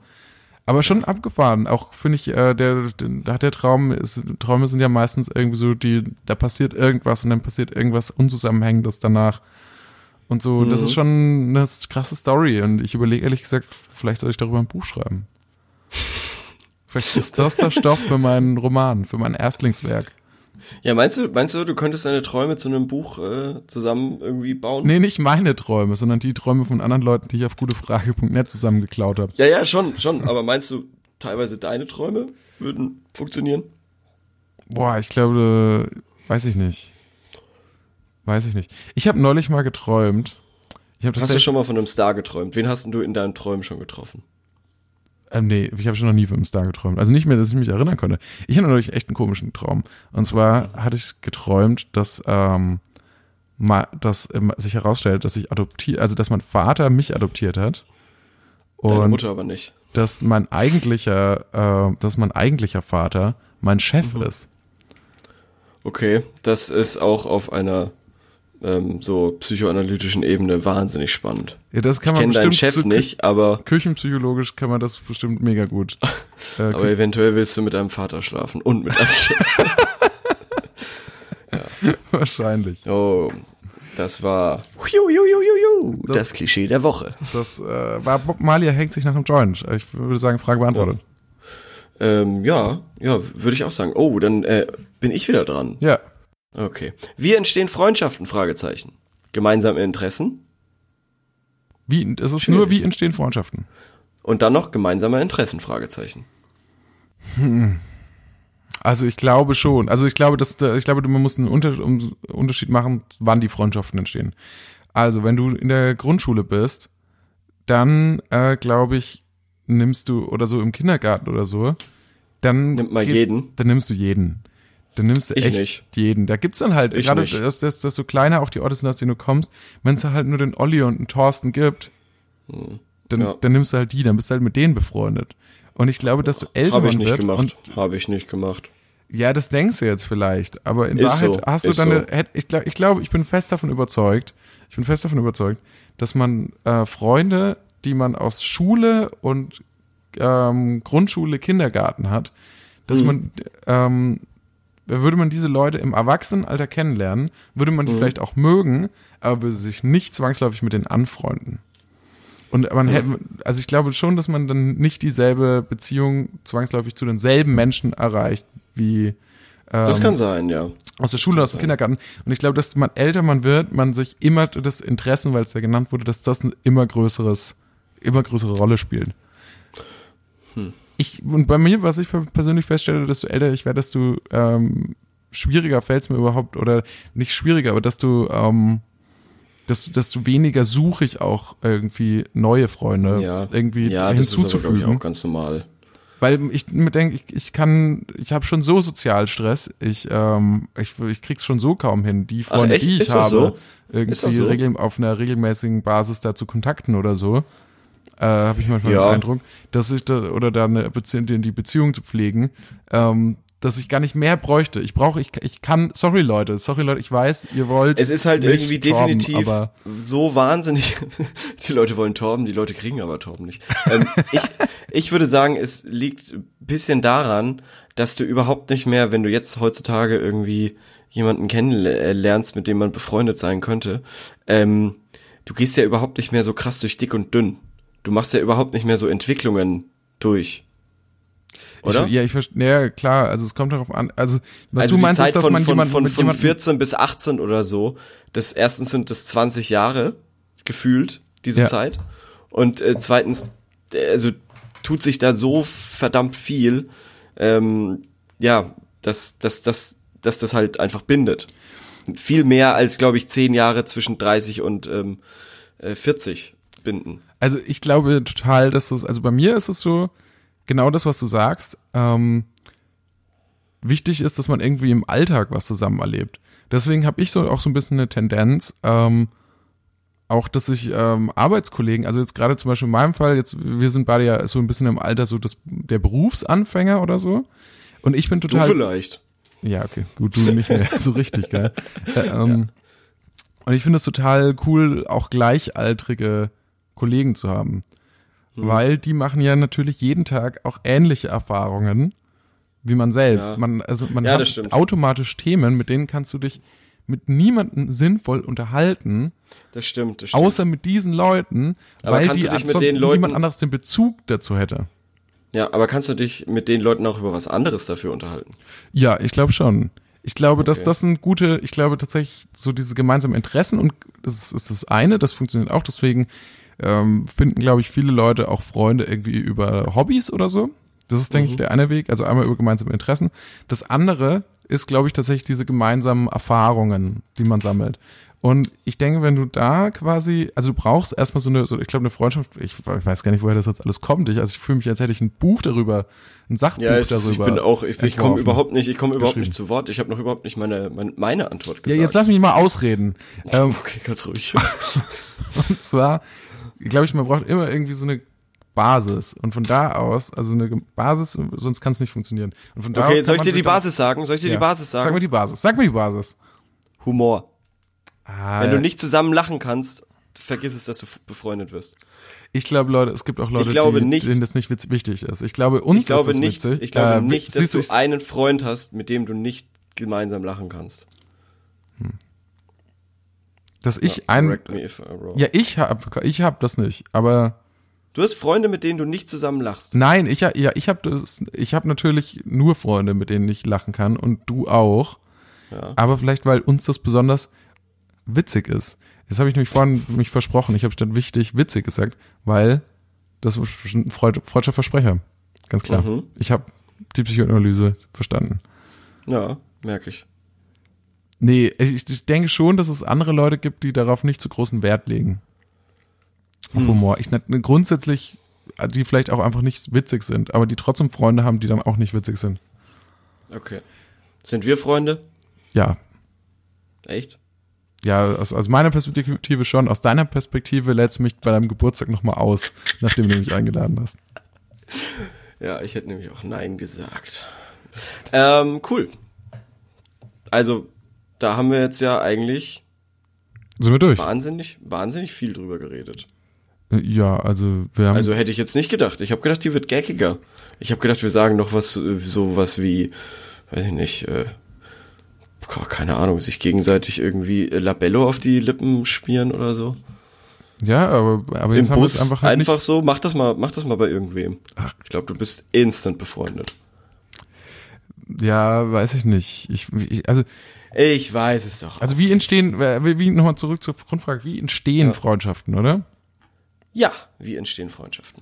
Aber schon abgefahren. Auch finde ich, äh, der, der hat der Traum, ist, Träume sind ja meistens irgendwie so, die, da passiert irgendwas und dann passiert irgendwas Unzusammenhängendes danach. Und so, mhm. das ist schon eine krasse Story. Und ich überlege ehrlich gesagt, vielleicht soll ich darüber ein Buch schreiben. vielleicht ist das der Stoff für meinen Roman, für mein Erstlingswerk. Ja, meinst du, meinst du, du könntest deine Träume zu einem Buch äh, zusammen irgendwie bauen? Nee, nicht meine Träume, sondern die Träume von anderen Leuten, die ich auf gutefrage.net zusammengeklaut habe. Ja, ja, schon, schon. Aber meinst du, teilweise deine Träume würden funktionieren? Boah, ich glaube, weiß ich nicht. Weiß ich nicht. Ich habe neulich mal geträumt. Hast du schon mal von einem Star geträumt? Wen hast du in deinen Träumen schon getroffen? Ähm, nee, ich habe schon noch nie von einem Star geträumt. Also nicht mehr, dass ich mich erinnern konnte. Ich hatte natürlich echt einen komischen Traum. Und zwar hatte ich geträumt, dass ähm, mal, dass ähm, sich herausstellt, dass ich adoptiert, also dass mein Vater mich adoptiert hat. Und Deine Mutter aber nicht. Dass mein eigentlicher, äh, dass mein eigentlicher Vater mein Chef mhm. ist. Okay, das ist auch auf einer ähm, so psychoanalytischen Ebene wahnsinnig spannend. Ja, das kann man ich bestimmt Chef so nicht, aber küchenpsychologisch kann man das bestimmt mega gut. Äh, aber eventuell willst du mit deinem Vater schlafen und mit deinem Chef. ja. Wahrscheinlich. Oh, das war das, das Klischee der Woche. Das äh, war Bob Malia hängt sich nach einem Joint. Ich würde sagen, Frage beantwortet. Ja, ähm, ja, ja würde ich auch sagen. Oh, dann äh, bin ich wieder dran. Ja. Okay. Wie entstehen Freundschaften? Fragezeichen. Gemeinsame Interessen? Wie, es ist Schön. nur, wie entstehen Freundschaften? Und dann noch gemeinsame Interessen? Fragezeichen. Hm. Also ich glaube schon. Also ich glaube, dass ich glaube, man muss einen Unterschied machen, wann die Freundschaften entstehen. Also wenn du in der Grundschule bist, dann äh, glaube ich nimmst du oder so im Kindergarten oder so, dann nimmt mal jeden. Dann nimmst du jeden. Dann nimmst du ich echt nicht. jeden. Da gibt's dann halt, ich gerade, dass, dass, dass so kleiner auch die Orte sind, aus denen du kommst, wenn es halt nur den Olli und den Thorsten gibt, hm. dann, ja. dann nimmst du halt die, dann bist du halt mit denen befreundet. Und ich glaube, dass du älter Habe ich nicht gemacht. Habe ich nicht gemacht. Ja, das denkst du jetzt vielleicht, aber in ist Wahrheit so, hast du dann, so. eine, ich glaube, ich, glaub, ich bin fest davon überzeugt, ich bin fest davon überzeugt, dass man äh, Freunde, die man aus Schule und ähm, Grundschule, Kindergarten hat, dass mhm. man ähm, würde man diese Leute im Erwachsenenalter kennenlernen, würde man die mhm. vielleicht auch mögen, aber würde sich nicht zwangsläufig mit denen anfreunden. Und man hätte, also ich glaube schon, dass man dann nicht dieselbe Beziehung zwangsläufig zu denselben Menschen erreicht wie ähm, das kann sein, ja. Aus der Schule, aus dem Kindergarten. Und ich glaube, dass man älter man wird, man sich immer das Interessen, weil es ja genannt wurde, dass das ein immer größeres, immer größere Rolle spielt. Hm ich, und bei mir, was ich persönlich feststelle, desto älter ich werde, desto ähm, schwieriger fällt es mir überhaupt, oder nicht schwieriger, aber dass du, ähm, desto, desto weniger suche ich auch irgendwie neue Freunde ja. irgendwie ja, hinzuzufügen. Das ist auch ganz normal. Weil ich mir denke, ich, ich kann, ich habe schon so Sozialstress, ich, ähm, ich, ich krieg's schon so kaum hin, die Freunde, Ach, die ich habe, so? irgendwie so? auf einer regelmäßigen Basis da zu kontakten oder so äh, habe ich manchmal ja. den Eindruck, dass ich da, oder da eine Beziehung, die Beziehung zu pflegen, ähm, dass ich gar nicht mehr bräuchte. Ich brauche, ich, ich kann, sorry Leute, sorry Leute, ich weiß, ihr wollt. Es ist halt irgendwie torben, definitiv so wahnsinnig. die Leute wollen Torben, die Leute kriegen aber Torben nicht. ähm, ich, ich würde sagen, es liegt ein bisschen daran, dass du überhaupt nicht mehr, wenn du jetzt heutzutage irgendwie jemanden kennenlernst, mit dem man befreundet sein könnte, ähm, du gehst ja überhaupt nicht mehr so krass durch dick und dünn du machst ja überhaupt nicht mehr so Entwicklungen durch. Oder? Ich, ja, ich verstehe, ja, klar, also es kommt darauf an, also was also du meinst, Zeit ist, dass von, man von, jemanden, von, von 14 bis 18 oder so, das erstens sind das 20 Jahre gefühlt, diese ja. Zeit. Und äh, zweitens, also tut sich da so verdammt viel, ähm, ja, dass, dass, dass, dass das halt einfach bindet. Viel mehr als, glaube ich, zehn Jahre zwischen 30 und ähm, 40 äh, binden. Also ich glaube total, dass es, also bei mir ist es so, genau das, was du sagst. Ähm, wichtig ist, dass man irgendwie im Alltag was zusammen erlebt. Deswegen habe ich so auch so ein bisschen eine Tendenz, ähm, auch, dass ich ähm, Arbeitskollegen, also jetzt gerade zum Beispiel in meinem Fall, jetzt wir sind beide ja so ein bisschen im Alter so das, der Berufsanfänger oder so. Und ich bin total. Du vielleicht. Ja, okay, gut, du nicht mehr so richtig, gell? Äh, ähm, ja. Und ich finde es total cool, auch gleichaltrige Kollegen zu haben. weil die machen ja natürlich jeden Tag auch ähnliche Erfahrungen wie man selbst. Ja. Man, also man Ja, hat automatisch Themen, mit denen kannst du dich mit niemandem sinnvoll unterhalten, Das stimmt, das stimmt. außer mit diesen Leuten, Aber weil die mit den Leuten- niemand anderes den Bezug dazu hätte. ja, aber kannst du dich mit den Leuten auch über was anderes dafür unterhalten? Ja, ich glaube schon. Ich glaube, dass Okay. das ein gute, ich glaube tatsächlich so diese gemeinsamen Interessen und das ist das eine, das funktioniert auch. Deswegen ähm, finden, glaube ich, viele Leute auch Freunde irgendwie über Hobbys oder so. Das ist, denke ich, der eine Weg. Also einmal über gemeinsame Interessen. Das andere ist, glaube ich, tatsächlich diese gemeinsamen Erfahrungen, die man sammelt. Und ich denke, wenn du da quasi, also du brauchst erstmal so eine, so, ich glaube, eine Freundschaft, ich weiß gar nicht, woher das jetzt alles kommt. Ich, also ich fühle mich, als hätte ich ein Buch darüber, ein Sachbuch Ja, ist- darüber. ich bin auch, ich, ich komme überhaupt nicht, ich komme überhaupt nicht zu Wort. Ich habe noch überhaupt nicht meine, meine, meine Antwort Ja, gesagt. jetzt lass mich mal ausreden. ähm, Okay, ganz ruhig. und zwar, glaube ich, man braucht immer irgendwie so eine Basis. Und von da aus, also eine Basis, sonst kann es nicht funktionieren. Und von da Okay, aus soll ich dir die Basis sagen? Soll ich dir Ja. die Basis Sag sagen? mir die Basis. Sag mir die Basis. Humor. Ah, Wenn du nicht zusammen lachen kannst, vergiss es, dass du befreundet wirst. ich glaube, Leute, es gibt auch Leute, die, nicht- denen das nicht wichtig ist. Ich glaube, uns Ich glaube ist es nicht, witzig. ich glaube Äh, nicht, dass du einen Freund hast, mit dem du nicht gemeinsam lachen kannst. Dass ich ein, I'm wrong. ja, ich hab, ich hab das nicht, aber Du hast Freunde, mit denen du nicht zusammen lachst. nein, ich, ja, ich habe das, ich habe natürlich nur Freunde, mit denen ich lachen kann und du auch. Ja. Aber vielleicht, weil uns das besonders witzig ist. Jetzt habe ich nämlich vorhin mich versprochen. Ich habe statt wichtig witzig gesagt, weil das ist ein Freud, freudscher Versprecher. Ganz klar. Mhm. Ich habe die Psychoanalyse verstanden. Ja, merke ich. Nee, ich, ich denke schon, dass es andere Leute gibt, die darauf nicht so großen Wert legen. Auf Hm. Humor. Ich grundsätzlich, die vielleicht auch einfach nicht witzig sind, aber die trotzdem Freunde haben, die dann auch nicht witzig sind. Okay. Sind wir Freunde? Ja, Echt? Ja, aus, aus meiner Perspektive schon. Aus deiner Perspektive lädst du mich bei deinem Geburtstag nochmal aus, nachdem du mich eingeladen hast. Ja, ich hätte nämlich auch Nein gesagt. Ähm, cool. Also, da haben wir jetzt ja eigentlich Sind wir durch? wahnsinnig, wahnsinnig viel drüber geredet. Ja, also wir haben. Also hätte ich jetzt nicht gedacht. Ich habe gedacht, die wird geckiger. Ich habe gedacht, wir sagen noch was, äh, so was wie, weiß ich nicht, äh, keine Ahnung, sich gegenseitig irgendwie äh, Labello auf die Lippen spielen oder so. ja, aber, aber Im jetzt haben wir Bus einfach einfach, halt so. Mach das mal, mach das mal bei irgendwem. Ich glaube, du bist instant befreundet. Ja, weiß ich nicht. Ich, ich, also, Ich weiß es doch. also wie entstehen, äh, wie, nochmal zurück zur Grundfrage, wie entstehen Ja. Freundschaften, oder? ja, wie entstehen Freundschaften?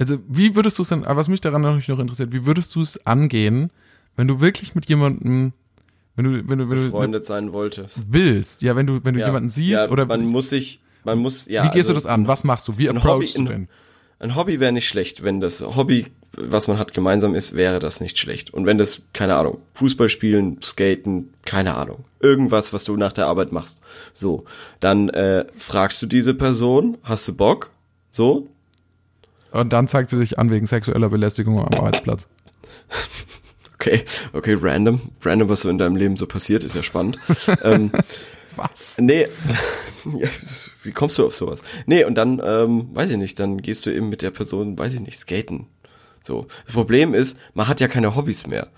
Also, wie würdest du es denn, aber was mich daran noch, noch interessiert, wie würdest du es angehen, wenn du wirklich mit jemandem, wenn du, wenn du, wenn du Befreundet sein wolltest. willst, ja, wenn du, wenn du Ja. jemanden siehst ja, oder man muss sich, man muss, ja. wie gehst du also das an? Was machst du? Wie ein approachst Hobby- du ein- den? Ein Hobby wäre nicht schlecht, wenn das Hobby, was man hat, gemeinsam ist, wäre das nicht schlecht. Und wenn das, keine Ahnung, Fußball spielen, Skaten, keine Ahnung, irgendwas, was du nach der Arbeit machst, so, dann äh, fragst du diese Person, hast du Bock? So, Und dann zeigt sie dich an wegen sexueller Belästigung am Arbeitsplatz. okay, okay, random, random, was so in deinem Leben so passiert, ist ja spannend. ähm, Was? Nee, ja, wie kommst du auf sowas? Nee, und dann, ähm, weiß ich nicht, dann gehst du eben mit der Person, weiß ich nicht, skaten. So. Das Problem ist, man hat ja keine Hobbys mehr.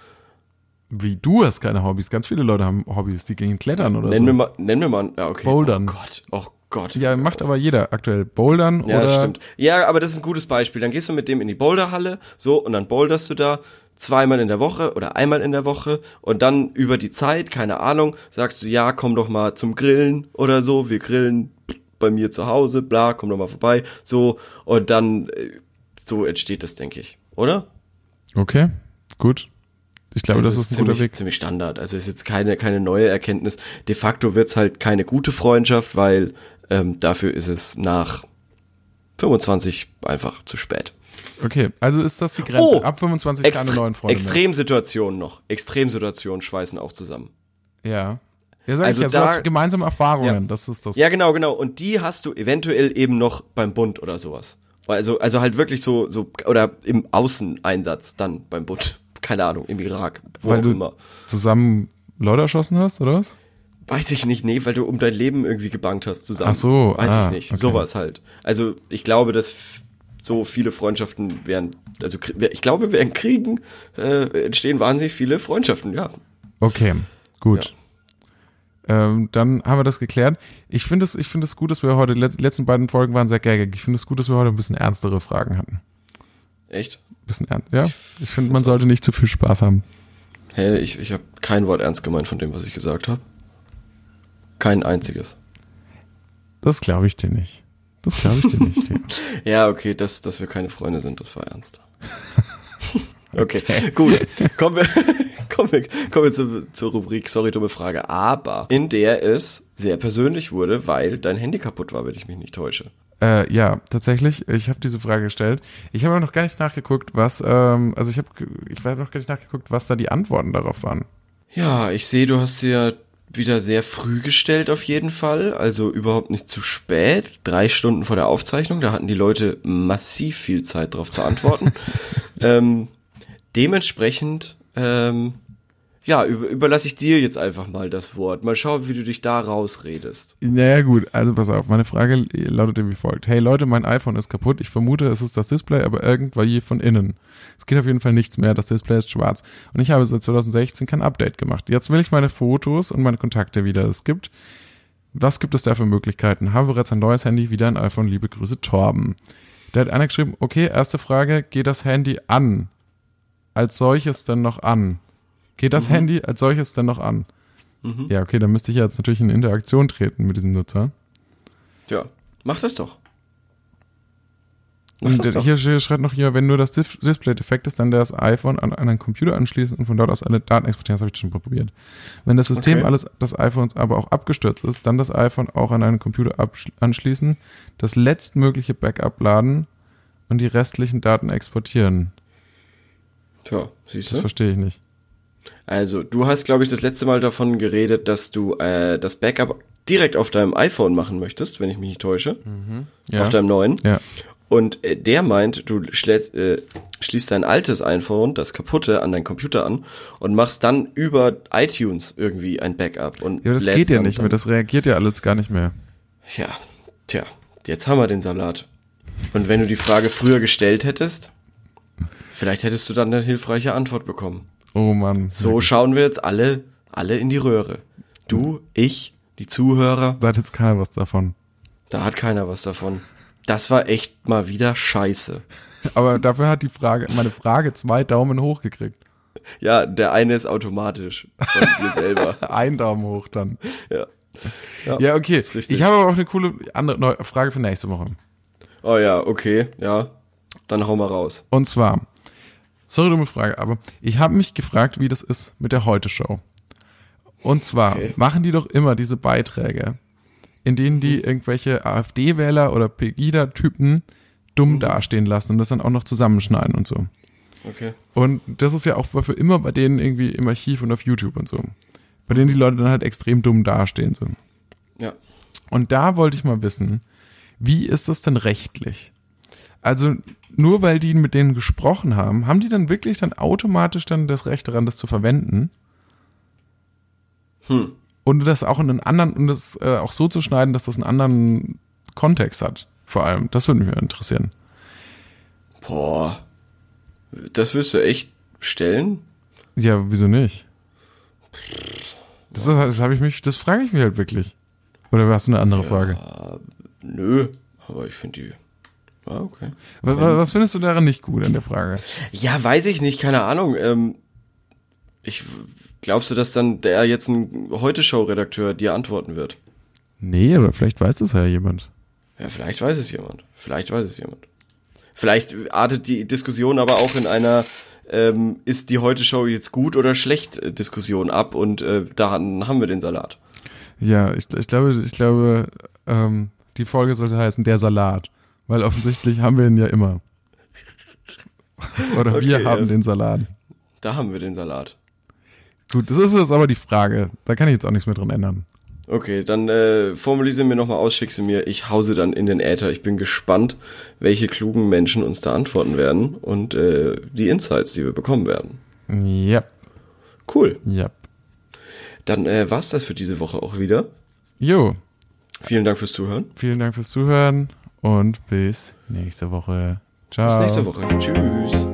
Wie du hast keine Hobbys. Ganz viele Leute haben Hobbys, die gehen klettern oder Nenn so. mir mal, nenn mir mal, ja, okay. Bouldern. Oh Gott, oh Gott. ja, macht aber jeder aktuell. Bouldern Ja, oder stimmt. Ja, aber das ist ein gutes Beispiel. Dann gehst du mit dem in die Boulderhalle, so, und dann boulderst du da zweimal in der Woche oder einmal in der Woche und dann über die Zeit, keine Ahnung, sagst du, ja, komm doch mal zum Grillen oder so, wir grillen bei mir zu Hause, bla, komm doch mal vorbei, so, und dann, äh, so entsteht das, denke ich, oder? Okay, gut. Ich glaube, Also das es ist ein ziemlich, Weg. ziemlich Standard. Also ist jetzt keine, keine neue Erkenntnis. De facto wird's halt keine gute Freundschaft, weil ähm, dafür ist es nach 25 einfach zu spät. Okay, also ist das die Grenze. Oh, Ab 25 keine Extre neuen Freunde Extremsituationen noch. Extremsituationen schweißen auch zusammen. Ja. Ja, sag Also ich ja, da- sowas gemeinsame Erfahrungen, Ja. das ist das. Ja, genau, genau. Und die hast du eventuell eben noch beim Bund oder sowas. Also, also halt wirklich so, so, oder im Außeneinsatz dann beim Bund. Keine Ahnung, im Irak, wo Weil auch du immer. zusammen Leute erschossen hast, oder was? Weiß ich nicht, nee, weil du um dein Leben irgendwie gebankt hast zusammen. Ach so, Weiß ah, ich nicht. okay. Sowas halt. Also ich glaube, dass so viele Freundschaften wären, also ich glaube, während Kriegen äh, entstehen wahnsinnig viele Freundschaften, ja. Okay, gut. Ähm, dann haben wir das geklärt. Ich finde es, ich finde es gut, dass wir heute, die let- letzten beiden Folgen waren sehr gaggig. Ich finde es gut, dass wir heute ein bisschen ernstere Fragen hatten. Echt? Ein bisschen ernst, ja. Ich finde, man sollte nicht zu viel Spaß haben. Hä, ich, ich habe kein Wort ernst gemeint von dem, was ich gesagt habe. Kein einziges. Das glaube ich dir nicht. Das glaube ich dir nicht. Ja, okay, dass, dass wir keine Freunde sind, das war ernst. Okay, gut. Kommen wir, kommen wir, kommen wir zur, zur Rubrik Sorry, dumme Frage. Aber in der es sehr persönlich wurde, weil dein Handy kaputt war, wenn ich mich nicht täusche. Äh, ja, tatsächlich. Ich habe diese Frage gestellt. Ich habe noch gar nicht nachgeguckt, was, ähm, also ich habe, ich habe noch gar nicht nachgeguckt, was da die Antworten darauf waren. Ja, ich sehe, du hast ja wieder sehr früh gestellt auf jeden Fall, also überhaupt nicht zu spät. Drei Stunden vor der Aufzeichnung, da hatten die Leute massiv viel Zeit drauf zu antworten. ähm, dementsprechend, ähm, ja, über, überlasse ich dir jetzt einfach mal das Wort. Mal schauen, wie du dich da rausredest. Naja, gut, also pass auf, meine Frage lautete wie folgt. Hey Leute, mein iPhone ist kaputt. Ich vermute, es ist das Display, aber irgendwie von innen. Es geht auf jeden Fall nichts mehr. Das Display ist schwarz. Und ich habe seit 2016 kein Update gemacht. Jetzt will ich meine Fotos und meine Kontakte wieder. Es gibt, was gibt es da für Möglichkeiten? Habe bereits ein neues Handy, wieder ein iPhone. Liebe Grüße, Torben. Da hat einer geschrieben, okay, erste Frage, geht das Handy an? Als solches denn noch an? Geht das Handy als solches denn noch an? Mhm. Ja, okay, dann müsste ich jetzt natürlich in Interaktion treten mit diesem Nutzer. Ja, mach das doch. Mach Und das doch. hier, hier schreibt noch hier, wenn nur das Dis Display defekt ist, dann das iPhone an einen Computer anschließen und von dort aus alle Daten exportieren. Das habe ich schon probiert. Wenn das System Okay. alles des iPhones aber auch abgestürzt ist, dann das iPhone auch an einen Computer anschließen, das letztmögliche Backup laden und die restlichen Daten exportieren. Tja, siehst Das du? verstehe ich nicht. Also, du hast, glaube ich, das letzte Mal davon geredet, dass du äh, das Backup direkt auf deinem iPhone machen möchtest, wenn ich mich nicht täusche. Ja. Auf deinem neuen. ja. Und äh, der meint, du schlägst, äh, schließt dein altes iPhone, das kaputte, an deinen Computer an und machst dann über iTunes irgendwie ein Backup. Und Ja, das geht ja nicht mehr. Das reagiert ja alles gar nicht mehr. Ja, tja, jetzt haben wir den Salat. Und wenn du die Frage früher gestellt hättest, vielleicht hättest du dann eine hilfreiche Antwort bekommen. Oh Mann. So schauen wir jetzt alle, alle in die Röhre. Du, ich, die Zuhörer, Da hat jetzt keiner was davon. da hat keiner was davon. Das war echt mal wieder scheiße. Aber dafür hat die Frage, meine Frage zwei Daumen hoch gekriegt. Ja, der eine ist automatisch von dir selber. Ein Daumen hoch dann. Ja. Ja, okay. ist richtig. Ich habe aber auch eine coole andere Frage für nächste Woche. Oh ja, okay, ja. Dann hau mal raus. Und zwar, sorry, dumme Frage, aber ich habe mich gefragt, wie das ist mit der Heute-Show. Und zwar Okay. machen die doch immer diese Beiträge, in denen die irgendwelche AfD-Wähler oder Pegida-Typen dumm dastehen lassen und das dann auch noch zusammenschneiden und so. Okay. Und das ist ja auch für immer bei denen irgendwie im Archiv und auf YouTube und so. Bei denen die Leute dann halt extrem dumm dastehen. So. Ja. Und da wollte ich mal wissen, wie ist das denn rechtlich? Also nur weil die mit denen gesprochen haben, haben die dann wirklich dann automatisch dann das Recht daran, das zu verwenden? Hm. Und das auch in einen anderen, und das äh, auch so zu schneiden, dass das einen anderen Kontext hat. Vor allem, das würde mich interessieren. Boah. Das wirst du echt stellen? Ja, wieso nicht? Das, das habe ich mich, das frage ich mich halt wirklich. Oder hast du eine andere Frage? Nö, aber ich finde die. Ah, okay. Was, was findest du daran nicht gut an der Frage? Ja, weiß ich nicht, keine Ahnung. Ähm, ich glaubst du, dass dann der jetzt ein Heute-Show-Redakteur dir antworten wird? Nee, aber vielleicht weiß das ja jemand. Ja, vielleicht weiß es jemand. Vielleicht weiß es jemand. Vielleicht artet die Diskussion aber auch in einer ähm, ist die Heute-Show jetzt gut oder schlecht äh, Diskussion ab und äh, daran haben wir den Salat. Ja, ich, ich glaube, ich glaube, ähm, die Folge sollte heißen Der Salat. Weil offensichtlich haben wir ihn ja immer. Oder wir Okay, haben ja. den Salat. Da haben wir den Salat. Gut, das ist jetzt aber die Frage. Da kann ich jetzt auch nichts mehr dran ändern. Okay, dann äh, formuliere mir nochmal aus, schick sie mir. Ich hause dann in den Äther. Ich bin gespannt, welche klugen Menschen uns da antworten werden und äh, die Insights, die wir bekommen werden. Ja, Cool. ja. Dann äh, war's das für diese Woche auch wieder. Jo, Vielen Dank fürs Zuhören. vielen Dank fürs Zuhören und bis nächste Woche. Ciao. Bis nächste Woche. Tschüss.